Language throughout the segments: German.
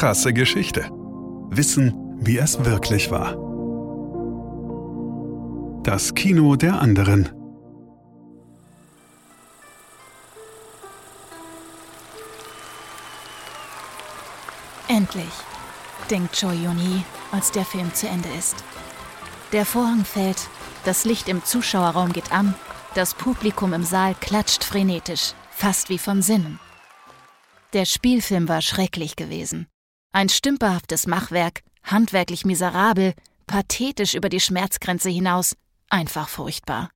krasse Geschichte. Wissen, wie es wirklich war. Das Kino der anderen. Endlich, denkt Choi Yun-hee, als der Film zu Ende ist. Der Vorhang fällt, das Licht im Zuschauerraum geht an, das Publikum im Saal klatscht frenetisch, fast wie von Sinnen. Der Spielfilm war schrecklich gewesen. Ein stümperhaftes Machwerk, handwerklich miserabel, pathetisch über die Schmerzgrenze hinaus, einfach furchtbar.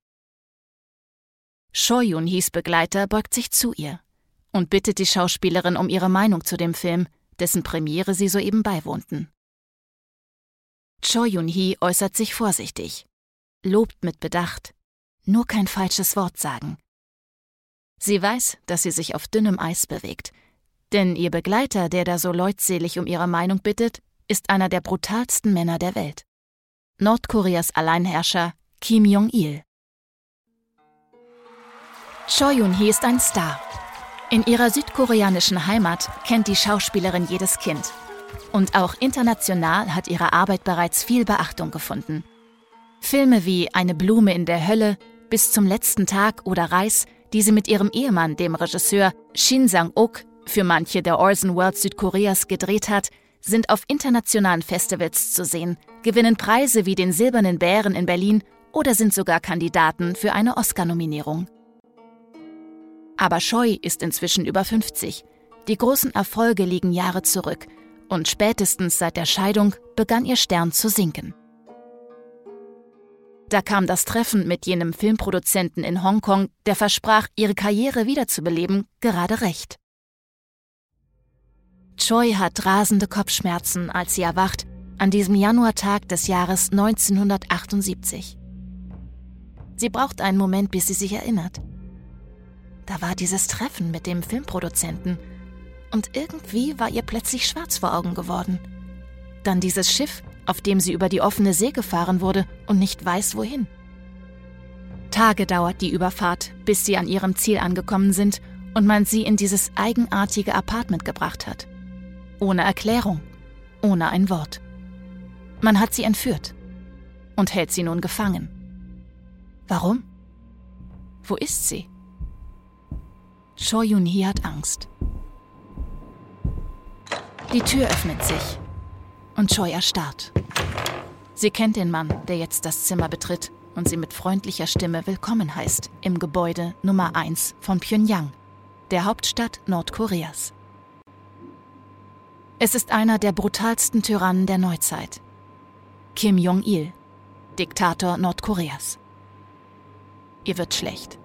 Shoyun hieß Begleiter beugt sich zu ihr und bittet die Schauspielerin um ihre Meinung zu dem Film, dessen Premiere sie soeben beiwohnten. Choi Yun-hee äußert sich vorsichtig, lobt mit Bedacht, nur kein falsches Wort sagen. Sie weiß, dass sie sich auf dünnem Eis bewegt, denn ihr Begleiter, der da so leutselig um ihre Meinung bittet, ist einer der brutalsten Männer der Welt. Nordkoreas Alleinherrscher Kim Jong-il. Choi Yun-hee ist ein Star. In ihrer südkoreanischen Heimat kennt die Schauspielerin jedes Kind. Und auch international hat ihre Arbeit bereits viel Beachtung gefunden. Filme wie Eine Blume in der Hölle, Bis zum letzten Tag oder Reis, die sie mit ihrem Ehemann, dem Regisseur Shin Sang-ok, für manche der Orson World Südkoreas gedreht hat, sind auf internationalen Festivals zu sehen, gewinnen Preise wie den Silbernen Bären in Berlin oder sind sogar Kandidaten für eine Oscar-Nominierung. Aber Scheu ist inzwischen über 50. Die großen Erfolge liegen Jahre zurück und spätestens seit der Scheidung begann ihr Stern zu sinken. Da kam das Treffen mit jenem Filmproduzenten in Hongkong, der versprach, ihre Karriere wiederzubeleben, gerade recht. Choi hat rasende Kopfschmerzen, als sie erwacht, an diesem Januartag des Jahres 1978. Sie braucht einen Moment, bis sie sich erinnert. Da war dieses Treffen mit dem Filmproduzenten und irgendwie war ihr plötzlich schwarz vor Augen geworden. Dann dieses Schiff, auf dem sie über die offene See gefahren wurde und nicht weiß wohin. Tage dauert die Überfahrt, bis sie an ihrem Ziel angekommen sind und man sie in dieses eigenartige Apartment gebracht hat. Ohne Erklärung, ohne ein Wort. Man hat sie entführt und hält sie nun gefangen. Warum? Wo ist sie? Choi Yun-hee hat Angst. Die Tür öffnet sich und Choi erstarrt. Sie kennt den Mann, der jetzt das Zimmer betritt und sie mit freundlicher Stimme willkommen heißt im Gebäude Nummer 1 von Pyongyang, der Hauptstadt Nordkoreas. Es ist einer der brutalsten Tyrannen der Neuzeit. Kim Jong-il, Diktator Nordkoreas. Ihr wird schlecht.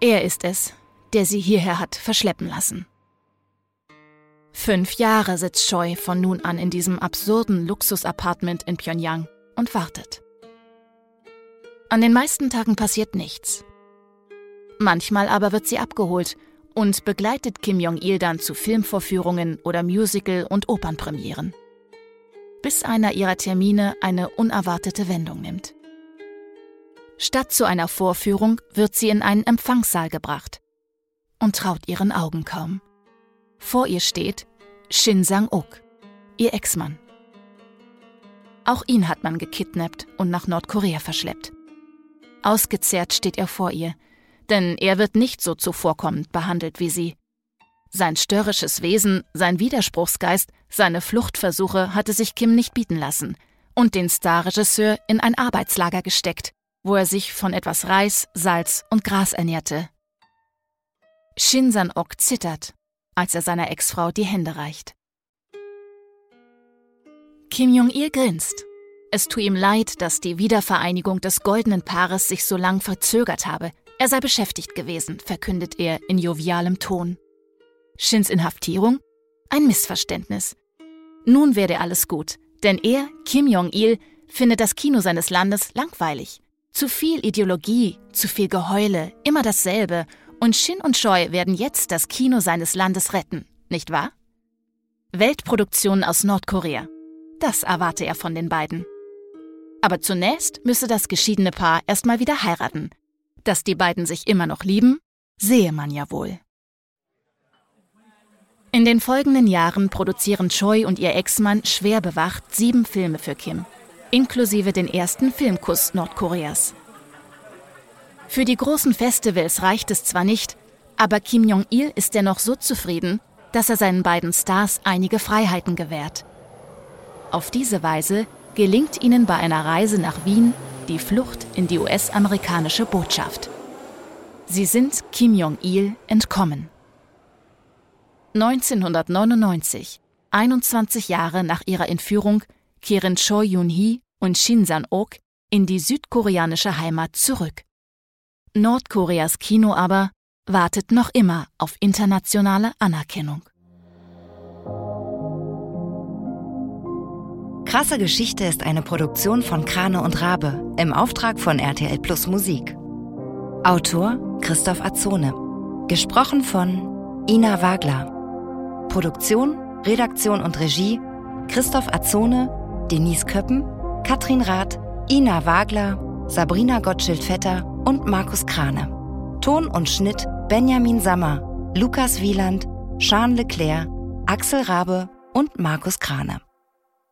Er ist es, der sie hierher hat verschleppen lassen. Fünf Jahre sitzt Choi von nun an in diesem absurden Luxusapartment in Pyongyang und wartet. An den meisten Tagen passiert nichts. Manchmal aber wird sie abgeholt und begleitet Kim Jong-il dann zu Filmvorführungen oder Musical- und Opernpremieren. Bis einer ihrer Termine eine unerwartete Wendung nimmt. Statt zu einer Vorführung wird sie in einen Empfangssaal gebracht und traut ihren Augen kaum. Vor ihr steht Shin Sang-ok, ihr Ex-Mann. Auch ihn hat man gekidnappt und nach Nordkorea verschleppt. Ausgezehrt steht er vor ihr, denn er wird nicht so zuvorkommend behandelt wie sie. Sein störrisches Wesen, sein Widerspruchsgeist, seine Fluchtversuche hatte sich Kim nicht bieten lassen und den Starregisseur in ein Arbeitslager gesteckt, wo er sich von etwas Reis, Salz und Gras ernährte. Shin San-ok zittert, als er seiner Ex-Frau die Hände reicht. Kim Jong-il grinst. Es tut ihm leid, dass die Wiedervereinigung des goldenen Paares sich so lang verzögert habe. Er sei beschäftigt gewesen, verkündet er in jovialem Ton. Shins Inhaftierung? Ein Missverständnis. Nun werde alles gut, denn er, Kim Jong-il, findet das Kino seines Landes langweilig. Zu viel Ideologie, zu viel Geheule, immer dasselbe. Und Shin und Choi werden jetzt das Kino seines Landes retten, nicht wahr? Weltproduktionen aus Nordkorea. Das erwarte er von den beiden. Aber zunächst müsse das geschiedene Paar erstmal wieder heiraten. Dass die beiden sich immer noch lieben, sehe man ja wohl. In den folgenden Jahren produzieren Choi und ihr Ex-Mann schwer bewacht sieben Filme für Kim, inklusive den ersten Filmkuss Nordkoreas. Für die großen Festivals reicht es zwar nicht, aber Kim Jong-il ist dennoch so zufrieden, dass er seinen beiden Stars einige Freiheiten gewährt. Auf diese Weise gelingt ihnen bei einer Reise nach Wien die Flucht in die US-amerikanische Botschaft. Sie sind Kim Jong-il entkommen. 1999, 21 Jahre nach ihrer Entführung, kehren Choi Yun-hee und Shin San-ok in die südkoreanische Heimat zurück. Nordkoreas Kino aber wartet noch immer auf internationale Anerkennung. Krasse Geschichte ist eine Produktion von Krane und Rabe im Auftrag von RTL Plus Musik. Autor Christoph Azone. Gesprochen von Ina Wagler. Produktion, Redaktion und Regie Christoph Azone, Denise Köppen, Katrin Rath, Ina Wagler, Sabrina Gottschild-Vetter und Markus Krane. Ton und Schnitt Benjamin Sammer, Lukas Wieland, Jean Leclerc, Axel Rabe und Markus Krane.